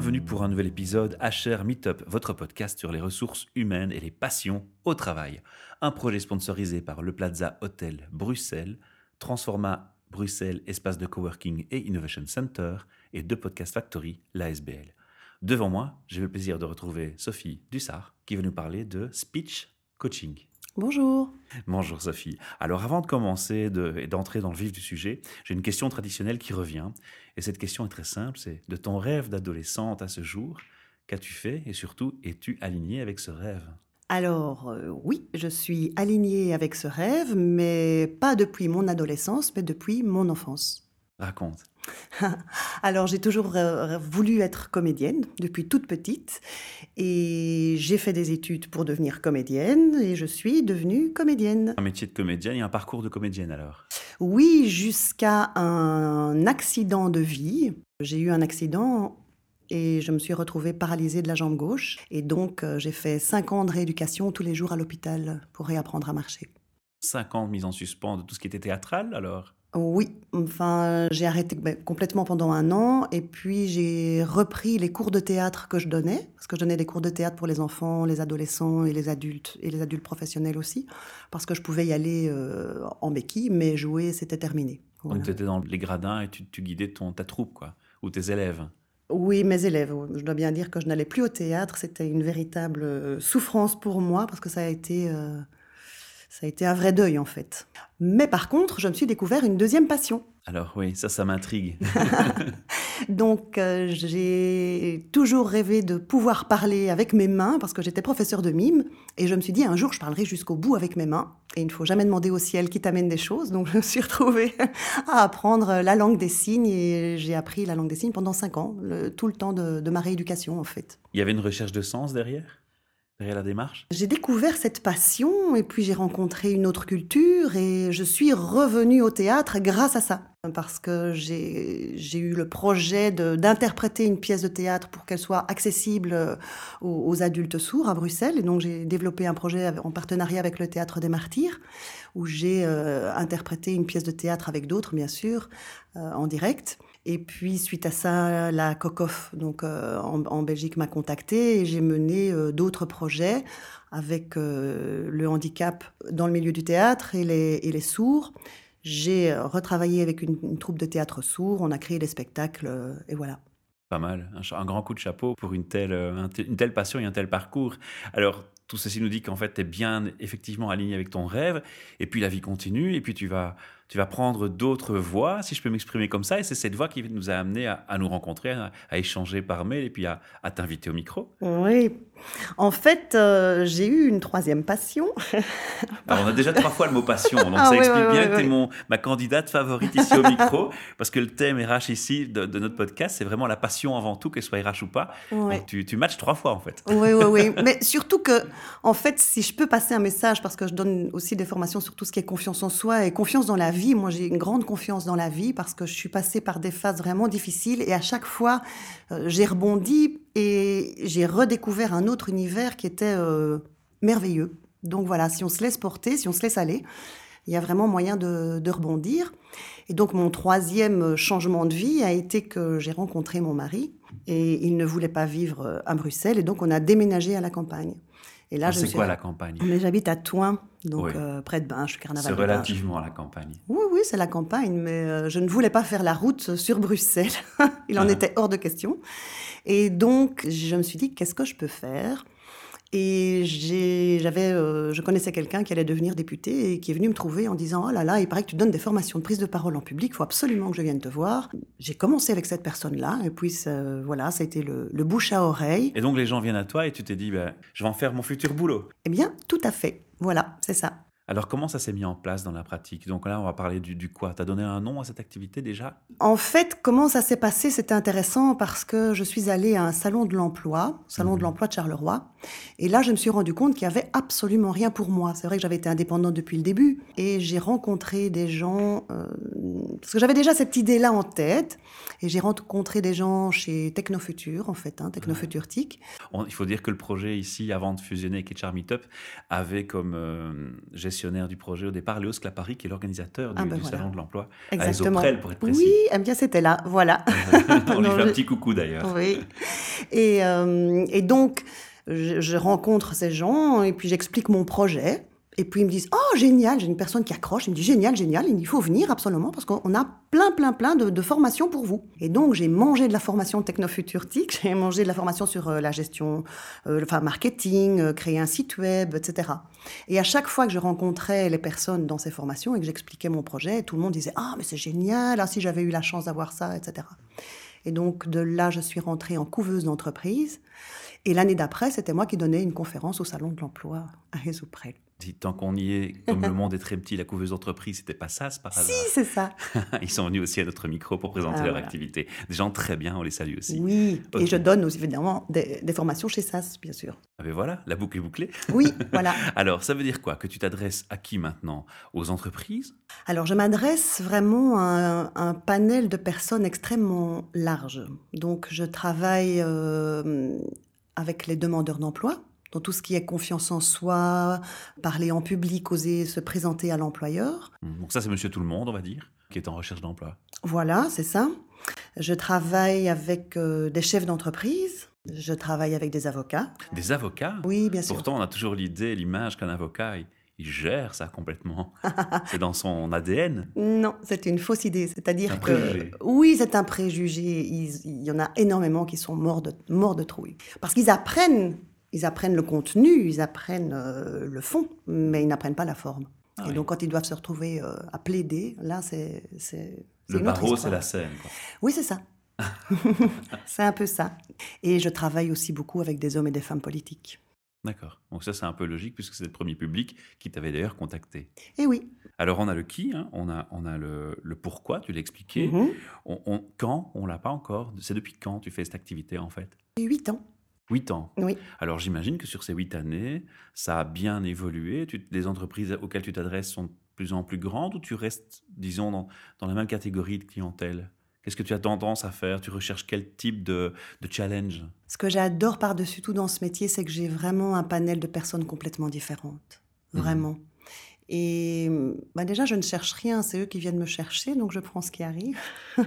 Bienvenue pour un nouvel épisode HR Meetup, votre podcast sur les ressources humaines et les passions au travail. Un projet sponsorisé par le Plaza Hotel Bruxelles, Transforma Bruxelles, espace de coworking et innovation center, et de Podcast Factory, l'ASBL. Devant moi, j'ai le plaisir de retrouver Sophie Dussard qui va nous parler de speech coaching. Bonjour. Bonjour Sophie. Alors avant de commencer et d'entrer dans le vif du sujet, j'ai une question traditionnelle qui revient. Et cette question est très simple, c'est de ton rêve d'adolescente à ce jour, qu'as-tu fait et surtout es-tu aligné avec ce rêve? Alors euh, oui, je suis alignée avec ce rêve, mais pas depuis mon adolescence, mais depuis mon enfance. Raconte. Alors j'ai toujours euh, voulu être comédienne depuis toute petite et j'ai fait des études pour devenir comédienne et je suis devenue comédienne. Un métier de comédienne et un parcours de comédienne alors? Oui, jusqu'à un accident de vie. J'ai eu un accident et je me suis retrouvée paralysée de la jambe gauche et donc euh, j'ai fait cinq ans de rééducation tous les jours à l'hôpital pour réapprendre à marcher. Cinq ans de mise en suspens de tout ce qui était théâtral alors? Oui, enfin, j'ai arrêté ben, complètement pendant un an et puis j'ai repris les cours de théâtre que je donnais, parce que je donnais des cours de théâtre pour les enfants, les adolescents et les adultes, et les adultes professionnels aussi, parce que je pouvais y aller euh, en béquille, mais jouer, c'était terminé. Donc tu étais dans les gradins et tu, guidais ton, ta troupe, quoi, ou tes élèves oui, mes élèves. Je dois bien dire que je n'allais plus au théâtre. C'était une véritable euh, souffrance pour moi parce que ça a été euh, ça a été un vrai deuil en fait. Mais par contre, je me suis découvert une deuxième passion. Alors oui, ça, ça m'intrigue. Donc euh, j'ai toujours rêvé de pouvoir parler avec mes mains parce que j'étais professeur de mime et je me suis dit un jour je parlerai jusqu'au bout avec mes mains et il ne faut jamais demander au ciel qui t'amène des choses. Donc je me suis retrouvée à apprendre la langue des signes et j'ai appris la langue des signes pendant cinq ans, tout le temps de, de ma rééducation en fait. Il y avait une recherche de sens derrière? J'ai découvert cette passion et puis j'ai rencontré une autre culture et je suis revenue au théâtre grâce à ça. Parce que j'ai eu le projet d'interpréter une pièce de théâtre pour qu'elle soit accessible euh, aux, adultes sourds à Bruxelles. Et donc j'ai développé un projet en partenariat avec le Théâtre des Martyrs, où j'ai euh, interprété une pièce de théâtre avec d'autres, bien sûr, euh, en direct. Et puis, suite à ça, la COCOF, donc euh, en, Belgique, m'a contacté et j'ai mené euh, d'autres projets avec euh, le handicap dans le milieu du théâtre et les, et les sourds. J'ai retravaillé avec une, troupe de théâtre sourd, on a créé des spectacles et voilà. Pas mal, un, grand coup de chapeau pour une telle, une telle passion et un tel parcours. Alors, tout ceci nous dit qu'en fait, tu es bien effectivement aligné avec ton rêve, et puis la vie continue, et puis tu vas tu vas prendre d'autres voies, si je peux m'exprimer comme ça, et c'est cette voie qui nous a amené à, nous rencontrer, à, échanger par mail et puis à, t'inviter au micro. Oui, en fait, euh, j'ai eu une troisième passion. Alors, on a déjà trois fois le mot passion, donc ah ça explique bien que tu es ma candidate favorite ici au micro, parce que le thème RH ici de, notre podcast, c'est vraiment la passion avant tout, qu'elle soit RH ou pas. Donc tu, tu matches trois fois en fait. Oui, oui, oui. Mais surtout que, en fait, si je peux passer un message, parce que je donne aussi des formations sur tout ce qui est confiance en soi et confiance dans la vie, moi j'ai une grande confiance dans la vie parce que je suis passée par des phases vraiment difficiles et à chaque fois euh, j'ai rebondi et j'ai redécouvert un autre univers qui était euh, merveilleux. Donc voilà, si on se laisse porter, si on se laisse aller, il y a vraiment moyen de, de rebondir. Et donc mon troisième changement de vie a été que j'ai rencontré mon mari et il ne voulait pas vivre à Bruxelles et donc on a déménagé à la campagne. Et là, c'est quoi la campagne? Mais j'habite à Toin, donc euh, près de Binche, Carnaval. C'est relativement à la campagne. Oui, oui, c'est la campagne, mais euh, je ne voulais pas faire la route sur Bruxelles. Il en ah. était hors de question. Et donc, je me suis dit, qu'est-ce que je peux faire? Et j'avais, euh, je connaissais quelqu'un qui allait devenir député et qui est venu me trouver en disant Oh là là, il paraît que tu donnes des formations de prise de parole en public, il faut absolument que je vienne te voir. J'ai commencé avec cette personne-là, et puis voilà, ça a été le, bouche à oreille. Et donc les gens viennent à toi et tu t'es dit ben, Je vais en faire mon futur boulot. Eh bien, tout à fait. Voilà, c'est ça. Alors comment ça s'est mis en place dans la pratique? Donc là, on va parler du, quoi? Tu as donné un nom à cette activité déjà? En fait, comment ça s'est passé? C'était intéressant parce que je suis allée à un salon de l'emploi, salon de mhm. l'emploi de Charleroi, et là, je me suis rendu compte qu'il n'y avait absolument rien pour moi. C'est vrai que j'avais été indépendante depuis le début, et j'ai rencontré des gens, euh, parce que j'avais déjà cette idée-là en tête, et j'ai rencontré des gens chez Technofutur, en fait, hein, Technofutur TIC. il faut dire que le projet ici, avant de fusionner avec HR Meetup, avait comme euh, gestion gestionnaire du projet au départ, Léo Sclapari, qui est l'organisateur du, Ah ben du voilà. Salon de l'Emploi. À Exactement. Esoprel, pour être précis. Oui, eh bien c'était là, voilà. On lui fait un petit coucou d'ailleurs. Oui. Et, euh, et donc, je, rencontre ces gens et puis j'explique mon projet. Et puis ils me disent Oh, génial J'ai une personne qui accroche. Il me dit Génial, génial. Il faut venir absolument parce qu'on a plein, plein, plein de, de formations pour vous. Et donc, j'ai mangé de la formation technofuturtique, j'ai mangé de la formation sur euh, la gestion, euh, enfin, marketing, euh, créer un site web, etc. Et à chaque fois que je rencontrais les personnes dans ces formations et que j'expliquais mon projet, tout le monde disait Ah, mais c'est génial, ah, si j'avais eu la chance d'avoir ça, etc. Et donc, de là, je suis rentrée en couveuse d'entreprise. Et l'année d'après, c'était moi qui donnais une conférence au Salon de l'Emploi à Esoprel. Tant qu'on y est, comme le monde est très petit, la couveuse d'entreprise, c'était pas ça, c'est par hasard. Si, c'est ça. Ils sont venus aussi à notre micro pour présenter Ah, leur voilà. activité. Des gens très bien, on les salue aussi. Oui. Et je donne aussi, évidemment, des, des formations chez SAS, bien sûr. Ah ben voilà, la boucle est bouclée. Oui, voilà. Alors, ça veut dire quoi? Que tu t'adresses à qui maintenant? Aux entreprises? Alors, je m'adresse vraiment à un, un panel de personnes extrêmement large. Donc, je travaille euh, avec les demandeurs d'emploi, dans tout ce qui est confiance en soi, parler en public, oser se présenter à l'employeur. Donc ça, c'est monsieur tout le monde, on va dire, qui est en recherche d'emploi. Voilà, c'est ça. Je travaille avec euh, des chefs d'entreprise. Je travaille avec des avocats. Des avocats? Oui, bien sûr. Pourtant, on a toujours l'idée, l'image qu'un avocat, il, il gère ça complètement. c'est dans son ADN. Non, c'est une fausse idée. C'est-à-dire que préjugé. oui, c'est un préjugé. Il y en a énormément qui sont morts de morts de trouille parce qu'ils apprennent, ils apprennent le contenu, ils apprennent euh, le fond, mais ils n'apprennent pas la forme. Ah Et oui. donc quand ils doivent se retrouver euh, à plaider, là c'est Le une barreau, c'est la scène. quoi. Oui, c'est ça. c'est un peu ça. Et je travaille aussi beaucoup avec des hommes et des femmes politiques. D'accord. Donc ça, c'est un peu logique, puisque c'est le premier public qui t'avait d'ailleurs contacté. Et oui. Alors, on a le qui, hein, on a, on a le, le pourquoi, tu l'as expliqué. Mhm. On, on- quand, on l'a pas encore. C'est depuis quand tu fais cette activité, en fait? Huit ans. Huit ans. Oui. Alors, j'imagine que sur ces huit années, ça a bien évolué. Tu- les entreprises auxquelles tu t'adresses sont de plus en plus grandes ou tu restes, disons, dans, dans la même catégorie de clientèle? Qu'est-ce que tu as tendance à faire? Tu recherches quel type de, de challenge? Ce que j'adore par-dessus tout dans ce métier, c'est que j'ai vraiment un panel de personnes complètement différentes. Mhm. Vraiment. Et bah déjà, je ne cherche rien, c'est eux qui viennent me chercher, donc je prends ce qui arrive.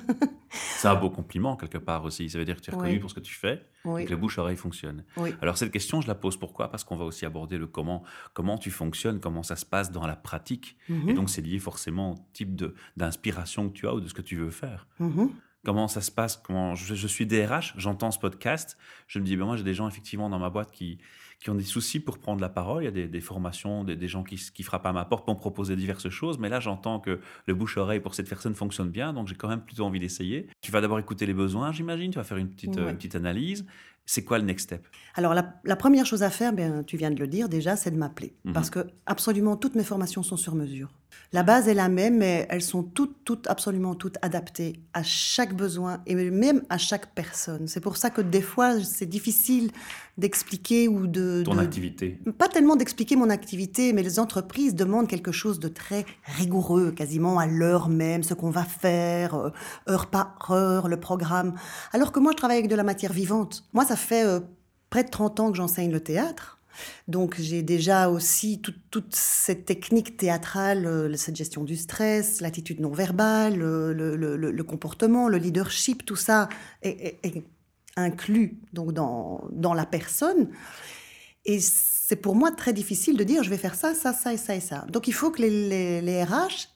C'est un beau compliment, quelque part aussi. Ça veut dire que tu es reconnu Oui. pour ce que tu fais Oui, et que le bouche-oreille fonctionne. oui. Alors cette question, je la pose pourquoi? Parce qu'on va aussi aborder le comment, comment tu fonctionnes, comment ça se passe dans la pratique. Mhm, Et donc c'est lié forcément au type de- d'inspiration que tu as ou de ce que tu veux faire. mhm. Comment ça se passe? Comment je, je suis DRH, j'entends ce podcast, je me dis ben moi j'ai des gens effectivement dans ma boîte qui qui ont des soucis pour prendre la parole. Il y a des, des formations, des, des gens qui, qui frappent à ma porte pour me proposer diverses choses. Mais là, j'entends que le bouche-oreille pour cette personne fonctionne bien, donc j'ai quand même plutôt envie d'essayer. Tu vas d'abord écouter les besoins, j'imagine. Tu vas faire une petite, euh, Ouais. une petite analyse. C'est quoi le next step? Alors, la, la première chose à faire, bien, tu viens de le dire déjà, c'est de m'appeler. Mhm. Parce que absolument toutes mes formations sont sur mesure. La base est la même, mais elles sont toutes, toutes, absolument toutes adaptées à chaque besoin et même à chaque personne. C'est pour ça que des fois, c'est difficile d'expliquer ou de... Ton de- activité Pas tellement d'expliquer mon activité, mais les entreprises demandent quelque chose de très rigoureux, quasiment à l'heure même, ce qu'on va faire, euh, heure par heure, le programme. Alors que moi, je travaille avec de la matière vivante. Moi, ça fait euh, près de 30 ans que j'enseigne le théâtre. Donc j'ai déjà aussi tout- toute cette technique théâtrale, euh, cette gestion du stress, l'attitude non verbale, euh, le, le- le- le comportement, le leadership, tout ça est, est- est inclus donc dans, dans la personne. Et c'est pour moi très difficile de dire je vais faire ça, ça, ça et ça et ça. Donc il faut que les, les- les RH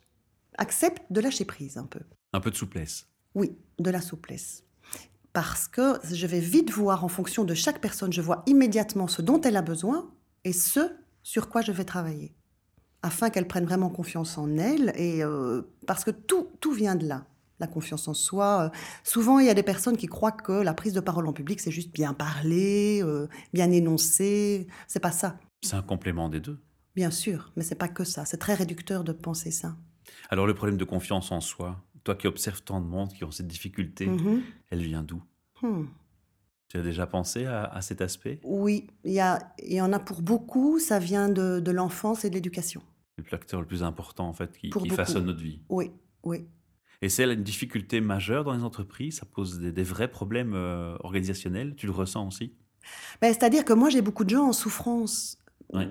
acceptent de lâcher prise un peu. Un peu de souplesse. Oui, de la souplesse. Parce que je vais vite voir en fonction de chaque personne, je vois immédiatement ce dont elle a besoin et ce sur quoi je vais travailler. Afin qu'elle prenne vraiment confiance en elle. Et, euh, parce que tout, tout vient de là. La confiance en soi. Euh, souvent, il y a des personnes qui croient que la prise de parole en public, c'est juste bien parler, euh, bien énoncer. C'est pas ça. C'est un complément des deux. Bien sûr, mais c'est pas que ça. C'est très réducteur de penser ça. Alors le problème de confiance en soi, toi qui observes tant de monde qui ont cette difficulté, Mhm. elle vient d'où? Hmm. Tu as déjà pensé à, à cet aspect? Oui, il y, a- il y en a pour beaucoup, ça vient de, de l'enfance et de l'éducation. Le facteur le plus important en fait qui, façonne notre vie. Oui, oui. Et c'est une difficulté majeure dans les entreprises, ça pose des, des vrais problèmes euh, organisationnels, tu le ressens aussi? Ben, C'est-à-dire que moi, j'ai beaucoup de gens en souffrance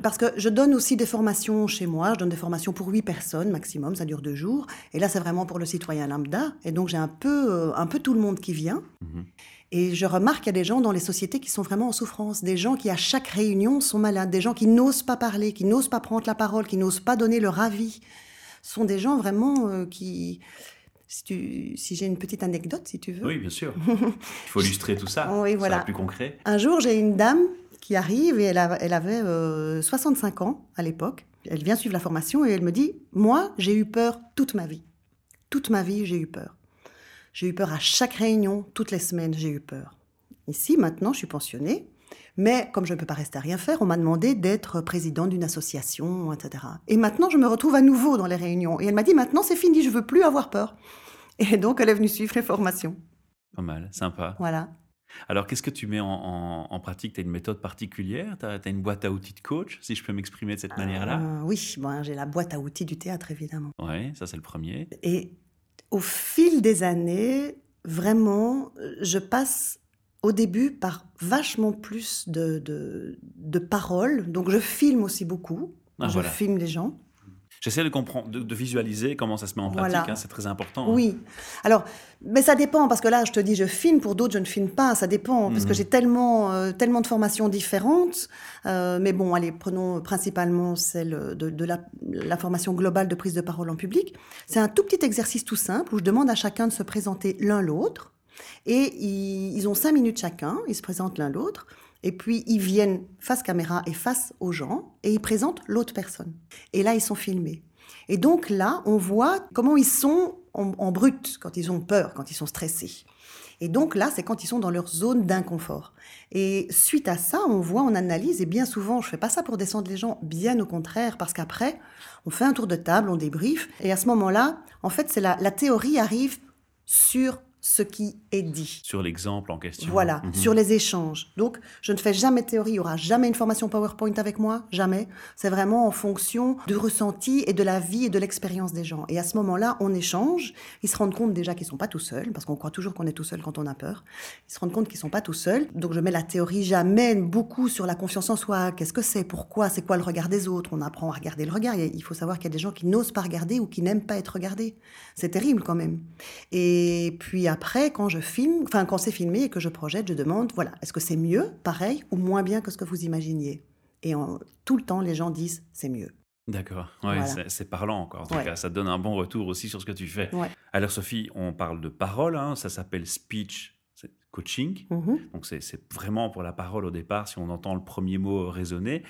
Parce que je donne aussi des formations chez moi. Je donne des formations pour huit personnes maximum. Ça dure deux jours. Et là, c'est vraiment pour le citoyen lambda. Et donc, j'ai un peu, euh, un peu tout le monde qui vient. Mhm. Et je remarque qu'il y a des gens dans les sociétés qui sont vraiment en souffrance, des gens qui à chaque réunion sont malades, des gens qui n'osent pas parler, qui n'osent pas prendre la parole, qui n'osent pas donner leur avis. Ce sont des gens vraiment euh, qui... Si, si j'ai une petite anecdote, si tu veux. Oui, bien sûr. Il faut illustrer tout ça. oui, voilà. Ça plus concret. Un jour, j'ai une dame qui arrive et elle, elle avait 65 euh, ans à l'époque. Elle vient suivre la formation et elle me dit, moi, j'ai eu peur toute ma vie. Toute ma vie, j'ai eu peur. J'ai eu peur à chaque réunion, toutes les semaines, j'ai eu peur. Ici, maintenant, je suis pensionnée, mais comme je ne peux pas rester à rien faire, on m'a demandé d'être président d'une association, etc. Et maintenant, je me retrouve à nouveau dans les réunions. Et elle m'a dit, maintenant, c'est fini, je veux plus avoir peur. Et donc, elle est venue suivre les formations. Pas mal, sympa. Voilà. Alors, qu'est-ce que tu mets en, pratique? Tu as une méthode particulière? Tu as, une boîte à outils de coach, si je peux m'exprimer de cette manière-là? euh, Oui, bon, j'ai la boîte à outils du théâtre, évidemment. Oui, ça c'est le premier. Et au fil des années, vraiment, je passe au début par vachement plus de, de, paroles. Donc je filme aussi beaucoup. Ah, je filme les gens. J'essaie de comprendre, de, visualiser comment ça se met en pratique. Hein, c'est très important. Hein. Oui. Alors, mais ça dépend parce que là, je te dis, je filme. Pour d'autres, je ne filme pas. Ça dépend parce que mhm. j'ai tellement, euh, tellement de formations différentes. Euh, mais bon, allez, prenons principalement celle de, la, la, formation globale de prise de parole en public. C'est un tout petit exercice tout simple où je demande à chacun de se présenter l'un l'autre. Et ils, ils ont cinq minutes chacun. Ils se présentent l'un l'autre. Et puis, ils viennent face caméra et face aux gens et ils présentent l'autre personne. Et là, ils sont filmés. Et donc là, on voit comment ils sont en, brut quand ils ont peur, quand ils sont stressés. Et donc là, c'est quand ils sont dans leur zone d'inconfort. Et suite à ça, on voit, on analyse, et bien souvent, je fais pas ça pour descendre les gens, bien au contraire, parce qu'après, on fait un tour de table, on débrief, et à ce moment-là, en fait, c'est la théorie arrive sur ce qui est dit. Sur l'exemple en question. Voilà, mhm. sur les échanges. Donc, je ne fais jamais de théorie, il n'y aura jamais une formation PowerPoint avec moi, jamais. C'est vraiment en fonction du ressenti et de la vie et de l'expérience des gens. Et à ce moment-là, on échange. Ils se rendent compte déjà qu'ils ne sont pas tout seuls, parce qu'on croit toujours qu'on est tout seul quand on a peur. Ils se rendent compte qu'ils ne sont pas tout seuls. Donc, je mets la théorie, j'amène beaucoup sur la confiance en soi. Qu'est-ce que c'est? Pourquoi? C'est quoi le regard des autres? On apprend à regarder le regard. Il faut savoir qu'il y a des gens qui n'osent pas regarder ou qui n'aiment pas être regardés. C'est terrible quand même. Et puis après, quand je filme, enfin quand c'est filmé et que je projette, je demande, voilà, est-ce que c'est mieux, pareil, ou moins bien que ce que vous imaginiez? Et en, tout le temps, les gens disent, c'est mieux. D'accord, ouais, c'est parlant encore. En tout cas, ça donne un bon retour aussi sur ce que tu fais. Alors Sophie, on parle de parole, hein, ça s'appelle speech coaching. Mm-hmm. Donc c'est vraiment pour la parole au départ, si on entend le premier mot résonner.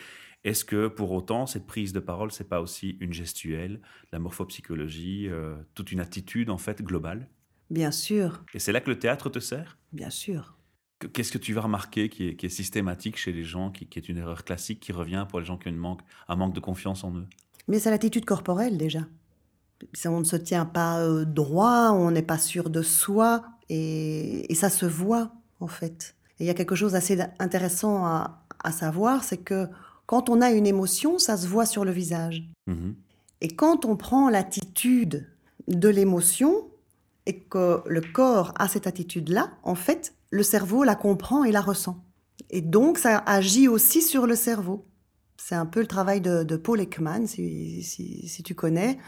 Est-ce que pour autant, cette prise de parole, c'est pas aussi une gestuelle, la morphopsychologie, euh, toute une attitude en fait globale? Bien sûr. Et c'est là que le théâtre te sert? Bien sûr. Qu'est-ce que tu vas remarquer qui est, systématique chez les gens, qui, est une erreur classique qui revient pour les gens qui ont une manque, un manque de confiance en eux? Mais c'est l'attitude corporelle déjà. On ne se tient pas euh, droit, on n'est pas sûr de soi, et, ça se voit en fait. Et il y a quelque chose d'assez intéressant à, savoir, c'est que quand on a une émotion, ça se voit sur le visage. Mmh et quand on prend l'attitude de l'émotion, et que le corps a cette attitude-là, en fait, le cerveau la comprend et la ressent. Et donc, ça agit aussi sur le cerveau. C'est un peu le travail de, Paul Ekman, si, tu connais.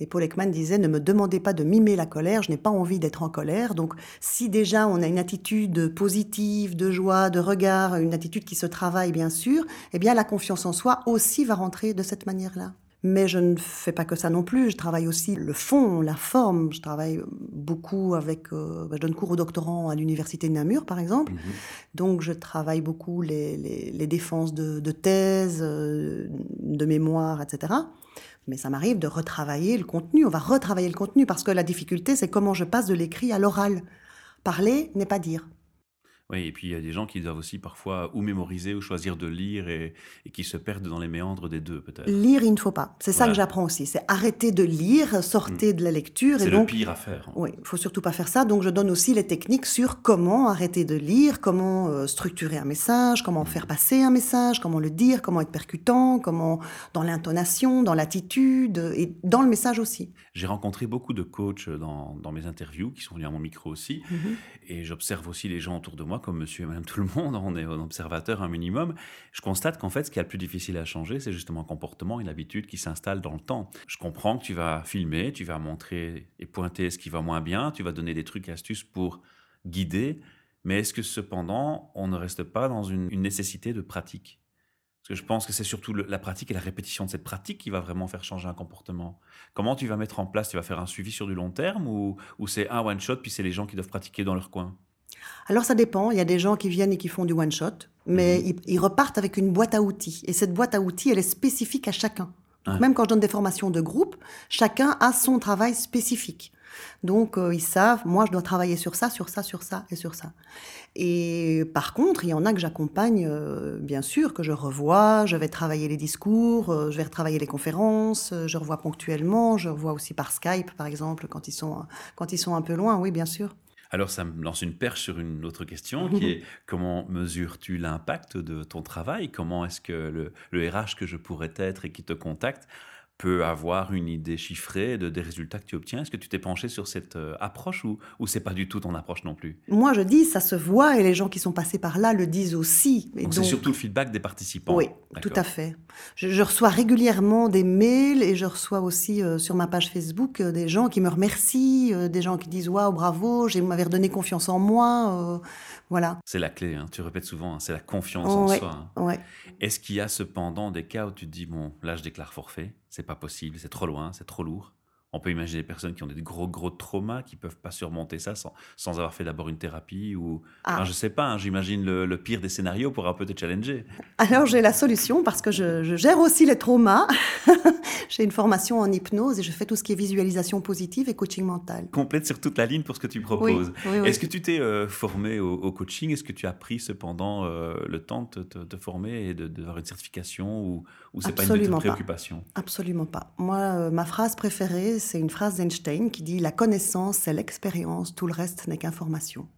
Et Paul Ekman disait, ne me demandez pas de mimer la colère, je n'ai pas envie d'être en colère. Donc, si déjà on a une attitude positive, de joie, de regard, une attitude qui se travaille, bien sûr, eh bien, la confiance en soi aussi va rentrer de cette manière-là. Mais je ne fais pas que ça non plus. Je travaille aussi le fond, la forme. Je travaille beaucoup avec. Euh, bah, je donne cours aux doctorants à l'université de Namur, par exemple. Mhm. Donc, je travaille beaucoup les, les, défenses de, de thèses, euh, de mémoire, etc. Mais ça m'arrive de retravailler le contenu. On va retravailler le contenu parce que la difficulté, c'est comment je passe de l'écrit à l'oral. Parler n'est pas dire. Oui, et puis il y a des gens qui doivent aussi parfois ou mémoriser ou choisir de lire et, qui se perdent dans les méandres des deux, peut-être. Lire, il ne faut pas. C'est ça que j'apprends aussi. C'est arrêter de lire, sortir mm. de la lecture. C'est le pire à faire. Oui, il faut surtout pas faire ça. Donc je donne aussi les techniques sur comment arrêter de lire, comment euh, structurer un message, comment mm. faire passer un message, comment le dire, comment être percutant, comment dans l'intonation, dans l'attitude et dans le message aussi. J'ai rencontré beaucoup de coachs dans, mes interviews qui sont venus à mon micro aussi. Mm-hmm. Et j'observe aussi les gens autour de moi comme monsieur et madame tout le monde, on est un observateur un minimum, je constate qu'en fait, ce qui est le plus difficile à changer, c'est justement un comportement, une habitude qui s'installe dans le temps. Je comprends que tu vas filmer, tu vas montrer et pointer ce qui va moins bien, tu vas donner des trucs et astuces pour guider, mais est-ce que cependant, on ne reste pas dans une, nécessité de pratique? Parce que je pense que c'est surtout la pratique et la répétition de cette pratique qui va vraiment faire changer un comportement. Comment tu vas mettre en place? Tu vas faire un suivi sur du long terme ou, ou c'est un one-shot, puis c'est les gens qui doivent pratiquer dans leur coin? Alors ça dépend, il y a des gens qui viennent et qui font du one shot, mais mhm. ils, repartent avec une boîte à outils. Et cette boîte à outils, elle est spécifique à chacun. Même quand je donne des formations de groupe, chacun a son travail spécifique. Donc, euh, ils savent, moi, je dois travailler sur ça, sur ça, sur ça et sur ça. Et par contre, il y en a que j'accompagne, euh, bien sûr, que je revois, je vais travailler les discours, euh, je vais retravailler les conférences, je revois ponctuellement, je revois aussi par Skype, par exemple, quand ils sont, quand ils sont un peu loin, oui, bien sûr. Alors ça me lance une perche sur une autre question qui est comment mesures-tu l'impact de ton travail? Comment est-ce que le, le, RH que je pourrais être et qui te contacte peut avoir une idée chiffrée de, des résultats que tu obtiens Est-ce que tu t'es penché sur cette euh, approche ou, ou c'est pas du tout ton approche non plus? Moi, je dis, ça se voit et les gens qui sont passés par là le disent aussi. donc, c'est surtout le feedback des participants Oui, tout à fait. Je, reçois régulièrement des mails et je reçois aussi euh, sur ma page Facebook euh, des gens qui me remercient, des gens qui disent Waouh, bravo, vous m'avez redonné confiance en moi. voilà. C'est la clé, hein. tu répètes souvent, hein, c'est la confiance en soi. Hein. Ouais. Est-ce qu'il y a cependant des cas où tu te dis Bon, là, je déclare forfait? C'est pas possible, c'est trop loin, c'est trop lourd. On peut imaginer des personnes qui ont des gros, gros traumas, qui peuvent pas surmonter ça sans, sans avoir fait d'abord une thérapie ou... Ah. je sais pas, hein, j'imagine le, pire des scénarios pourra peut-être challenger. Alors j'ai la solution parce que je, gère aussi les traumas. j'ai une formation en hypnose et je fais tout ce qui est visualisation positive et coaching mental. Complète sur toute la ligne pour ce que tu proposes. Est-ce que tu t'es euh, formé au, coaching? Est-ce que tu as pris cependant euh, le temps de te, former et d'avoir de, une certification ou, ou c'est pas une préoccupation Absolument pas. Moi, euh, ma phrase préférée, c'est une phrase d'Einstein qui dit La connaissance, c'est l'expérience, tout le reste n'est qu'information.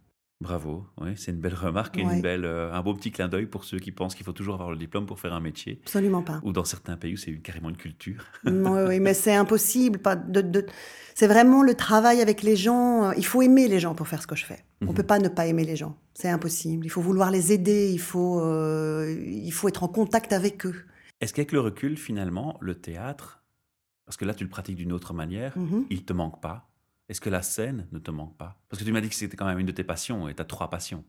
Bravo, oui, c'est une belle remarque et une belle, euh, un beau petit clin d'œil pour ceux qui pensent qu'il faut toujours avoir le diplôme pour faire un métier. Absolument pas. Ou dans certains pays où c'est carrément une culture. oui, mais c'est impossible. Pas de, C'est vraiment le travail avec les gens. Euh, il faut aimer les gens pour faire ce que je fais. On ne mhm. peut pas ne pas aimer les gens. C'est impossible. Il faut vouloir les aider. Il faut, euh, il faut être en contact avec eux. Est-ce qu'avec le recul, finalement, le théâtre parce que là, tu le pratiques d'une autre manière, mhm. il ne te manque pas. Est-ce que la scène ne te manque pas? Parce que tu m'as dit que c'était quand même une de tes passions et tu as trois passions.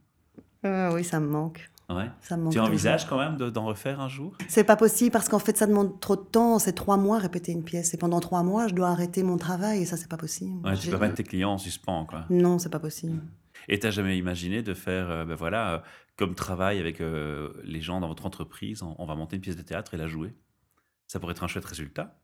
Euh, oui, ça me manque. Ouais. Ça me manque tu envisages quand même d'en refaire un jour? C'est pas possible parce qu'en fait, ça demande trop de temps. C'est trois mois répéter une pièce. Et pendant trois mois, je dois arrêter mon travail et ça, c'est pas possible. Ouais, tu peux mettre tes clients en suspens, quoi. Non, c'est pas possible. Et tu n'as jamais imaginé de faire, euh, ben voilà, euh, comme travail avec les gens dans votre entreprise, on va monter une pièce de théâtre et la jouer? Ça pourrait être un chouette résultat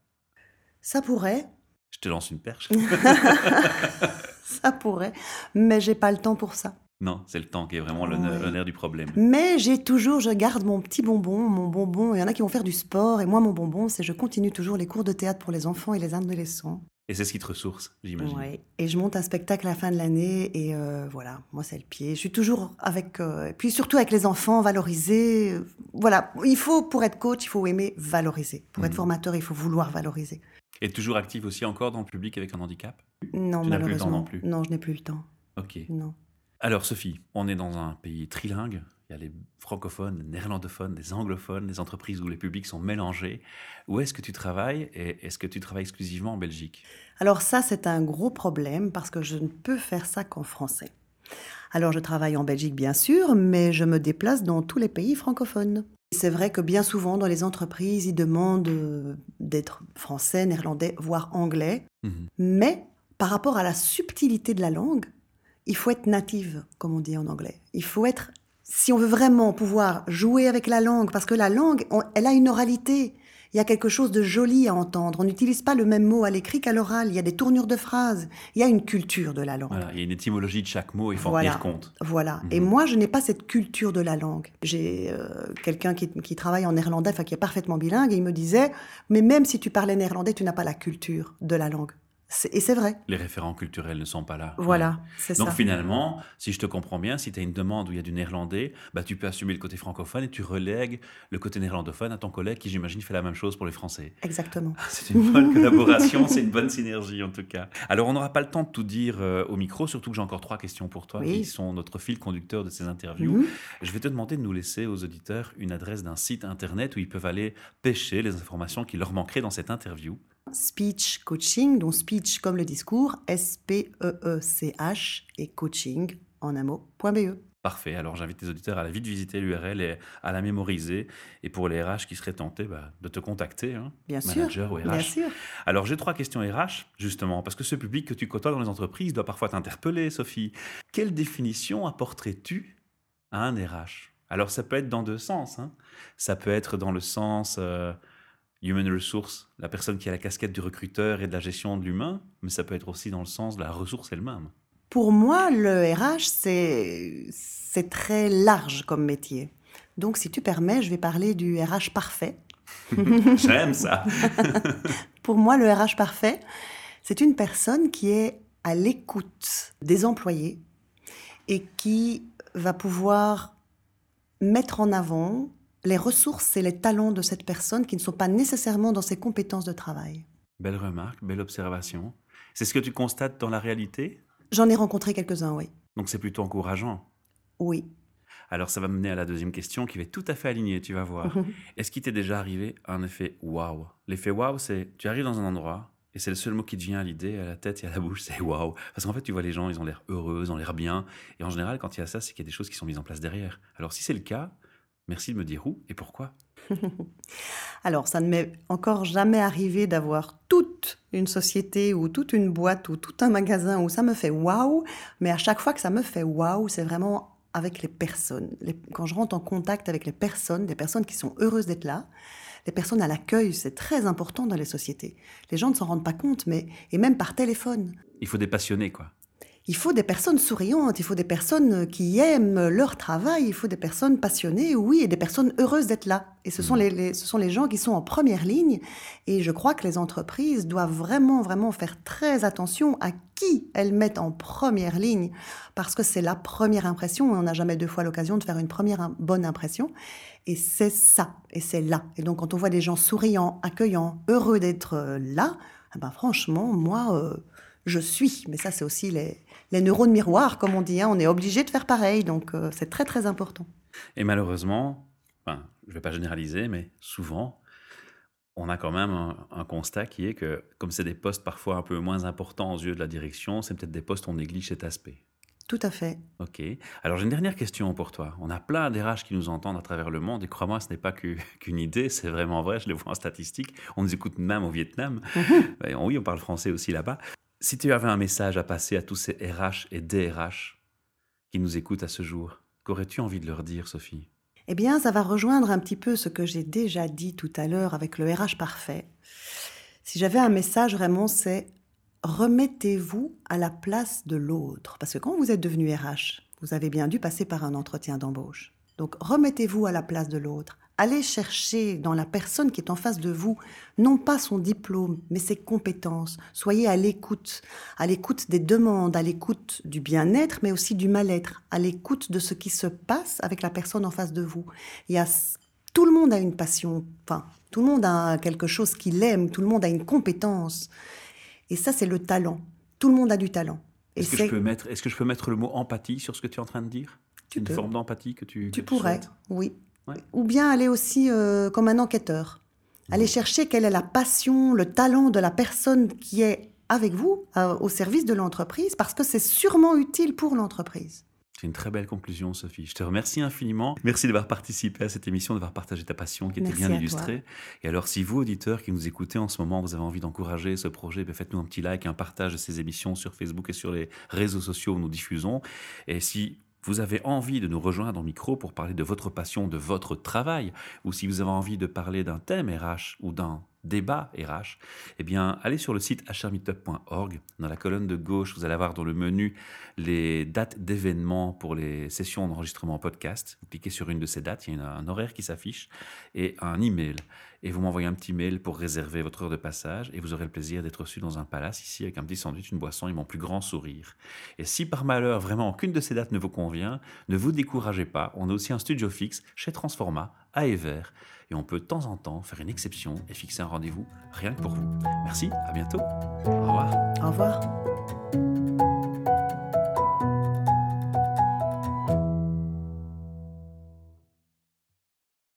ça pourrait. Je te lance une perche. ça pourrait, mais j'ai pas le temps pour ça. Non, c'est le temps qui est vraiment le du problème. Mais j'ai toujours, je garde mon petit bonbon, mon bonbon. Il y en a qui vont faire du sport, et moi, mon bonbon, c'est je continue toujours les cours de théâtre pour les enfants et les adolescents. Et c'est ce qui te ressource, j'imagine. Et je monte un spectacle à la fin de l'année, et euh, voilà, moi, c'est le pied. Je suis toujours avec, euh, puis surtout avec les enfants, valoriser. voilà, il faut, pour être coach, il faut aimer valoriser. Pour être mmh. formateur, il faut vouloir valoriser. Et toujours active aussi encore dans le public avec un handicap? Non, malheureusement. non plus. Non, je n'ai plus le temps. Ok. Non. Alors Sophie, on est dans un pays trilingue. Il y a les francophones, les néerlandophones, les anglophones, les entreprises où les publics sont mélangés. Où est-ce que tu travailles et est-ce que tu travailles exclusivement en Belgique? Alors ça, c'est un gros problème parce que je ne peux faire ça qu'en français. Alors je travaille en Belgique bien sûr, mais je me déplace dans tous les pays francophones. C'est vrai que bien souvent dans les entreprises, ils demandent euh, d'être français, néerlandais, voire anglais. Mhm. Mais par rapport à la subtilité de la langue, il faut être native, comme on dit en anglais. Il faut être, si on veut vraiment pouvoir jouer avec la langue, parce que la langue, elle a une oralité il y a quelque chose de joli à entendre. On n'utilise pas le même mot à l'écrit qu'à l'oral. Il y a des tournures de phrases. Il y a une culture de la langue. il y a une étymologie de chaque mot, il faut en tenir compte. Voilà. Et mhm. moi, je n'ai pas cette culture de la langue. J'ai euh, quelqu'un qui, travaille en néerlandais, enfin qui est parfaitement bilingue, et il me disait, mais même si tu parlais néerlandais, tu n'as pas la culture de la langue. Et c'est vrai. Les référents culturels ne sont pas là. Voilà, c'est Donc ça. finalement, si je te comprends bien, si tu as une demande où il y a du néerlandais, bah, tu peux assumer le côté francophone et tu relègues le côté néerlandophone à ton collègue qui, j'imagine, fait la même chose pour les Français. Exactement. C'est une bonne collaboration, c'est une bonne synergie en tout cas. Alors on n'aura pas le temps de tout dire euh, au micro, surtout que j'ai encore trois questions pour toi Oui. qui sont notre fil conducteur de ces interviews. Mhm. Je vais te demander de nous laisser aux auditeurs une adresse d'un site internet où ils peuvent aller pêcher les informations qui leur manqueraient dans cette interview. Speech coaching, dont speech comme le discours, S-P-E-E-C-H, et coaching en un mot, point .be. Parfait, alors j'invite les auditeurs à la vite visiter l'URL et à la mémoriser. Et pour les RH qui seraient tentés bah, de te contacter, hein, Bien sûr. manager ou RH. Bien sûr. Alors j'ai trois questions RH, justement, parce que ce public que tu côtoies dans les entreprises doit parfois t'interpeller, Sophie. Quelle définition apporterais-tu à un RH Alors ça peut être dans deux sens. hein. Ça peut être dans le sens euh, human resource, la personne qui a la casquette du recruteur et de la gestion de l'humain, mais ça peut être aussi dans le sens de la ressource elle-même. Pour moi, le RH, c'est c'est très large comme métier. Donc, si tu permets, je vais parler du RH parfait. J'aime ça. Pour moi, le RH parfait, c'est une personne qui est à l'écoute des employés et qui va pouvoir mettre en avant les ressources et les talents de cette personne qui ne sont pas nécessairement dans ses compétences de travail. Belle remarque, belle observation. C'est ce que tu constates dans la réalité? J'en ai rencontré quelques-uns, oui. Donc c'est plutôt encourageant. Oui. Alors ça va me mener à la deuxième question qui va être tout à fait alignée, tu vas voir. Est-ce qu'il t'est déjà arrivé un effet waouh? L'effet waouh, c'est tu arrives dans un endroit et c'est le seul mot qui te vient à l'idée, à la tête et à la bouche, c'est waouh. Parce qu'en fait, tu vois les gens, ils ont l'air heureux, ils ont l'air bien. Et en général, quand il y a ça, c'est qu'il y a des choses qui sont mises en place derrière. Alors si c'est le cas, merci de me dire où et pourquoi. Alors, ça ne m'est encore jamais arrivé d'avoir toute une société ou toute une boîte ou tout un magasin où ça me fait waouh, mais à chaque fois que ça me fait waouh, c'est vraiment avec les personnes. Les- quand je rentre en contact avec les personnes, des personnes qui sont heureuses d'être là, les personnes à l'accueil, c'est très important dans les sociétés. Les gens ne s'en rendent pas compte, mais et même par téléphone. Il faut des passionnés, quoi. Il faut des personnes souriantes, il faut des personnes qui aiment leur travail, il faut des personnes passionnées, oui, et des personnes heureuses d'être là. Et ce sont les, les- ce sont les gens qui sont en première ligne. Et je crois que les entreprises doivent vraiment, vraiment faire très attention à qui elles mettent en première ligne, parce que c'est la première impression, et on n'a jamais deux fois l'occasion de faire une première bonne impression. Et c'est ça, et c'est là. Et donc quand on voit des gens souriants, accueillants, heureux d'être euh, là, eh ben franchement, moi, euh, je suis. Mais ça, c'est aussi les, les neurones miroirs, comme on dit. hein. On est obligé de faire pareil, donc euh, c'est très très important. Et malheureusement, enfin, je ne vais pas généraliser, mais souvent, on a quand même un, un constat qui est que, comme c'est des postes parfois un peu moins importants aux yeux de la direction, c'est peut-être des postes où on néglige cet aspect. Tout à fait. Ok. Alors j'ai une dernière question pour toi. On a plein d'RH qui nous entendent à travers le monde et crois-moi, ce n'est pas qu'une idée, c'est vraiment vrai, je le vois en statistique. On nous écoute même au Vietnam. Ben oui, on parle français aussi là-bas. Si tu avais un message à passer à tous ces RH et DRH qui nous écoutent à ce jour, qu'aurais-tu envie de leur dire, Sophie? Eh bien, ça va rejoindre un petit peu ce que j'ai déjà dit tout à l'heure avec le RH parfait. Si j'avais un message vraiment, c'est remettez-vous à la place de l'autre. Parce que quand vous êtes devenu RH, vous avez bien dû passer par un entretien d'embauche. Donc, remettez-vous à la place de l'autre. Allez chercher dans la personne qui est en face de vous, non pas son diplôme, mais ses compétences. Soyez à l'écoute, à l'écoute des demandes, à l'écoute du bien-être, mais aussi du mal-être, à l'écoute de ce qui se passe avec la personne en face de vous. Il y a, tout le monde a une passion, enfin, tout le monde a quelque chose qu'il aime, tout le monde a une compétence. Et ça, c'est le talent. Tout le monde a du talent. Est-ce que, je peux mettre, est-ce que je peux mettre le mot empathie sur ce que tu es en train de dire? Tu Une peux. forme d'empathie que tu Tu que pourrais, oui. Ouais. Ou bien aller aussi euh, comme un enquêteur. Aller chercher quelle est la passion, le talent de la personne qui est avec vous, euh, au service de l'entreprise, parce que c'est sûrement utile pour l'entreprise. C'est une très belle conclusion, Sophie. Je te remercie infiniment. Merci d'avoir participé à cette émission, d'avoir partagé ta passion qui était Merci bien illustrée. Et alors, si vous, auditeurs qui nous écoutez en ce moment, vous avez envie d'encourager ce projet, ben, faites-nous un petit like, un partage de ces émissions sur Facebook et sur les réseaux sociaux où nous diffusons. Et si vous avez envie de nous rejoindre au micro pour parler de votre passion, de votre travail, ou si vous avez envie de parler d'un thème RH ou d'un débat RH, eh bien, allez sur le site hrmeetup.org. Dans la colonne de gauche, vous allez avoir dans le menu les dates d'événements pour les sessions d'enregistrement podcast. Vous cliquez sur une de ces dates, il y a un horaire qui s'affiche et un email. Et vous m'envoyez un petit mail pour réserver votre heure de passage et vous aurez le plaisir d'être reçu dans un palace ici avec un petit sandwich, une boisson et mon plus grand sourire. Et si par malheur vraiment aucune de ces dates ne vous convient, ne vous découragez pas, on a aussi un studio fixe chez Transforma à Evert et on peut de temps en temps faire une exception et fixer un rendez-vous rien que pour vous. Merci, à bientôt. Au revoir. Au revoir.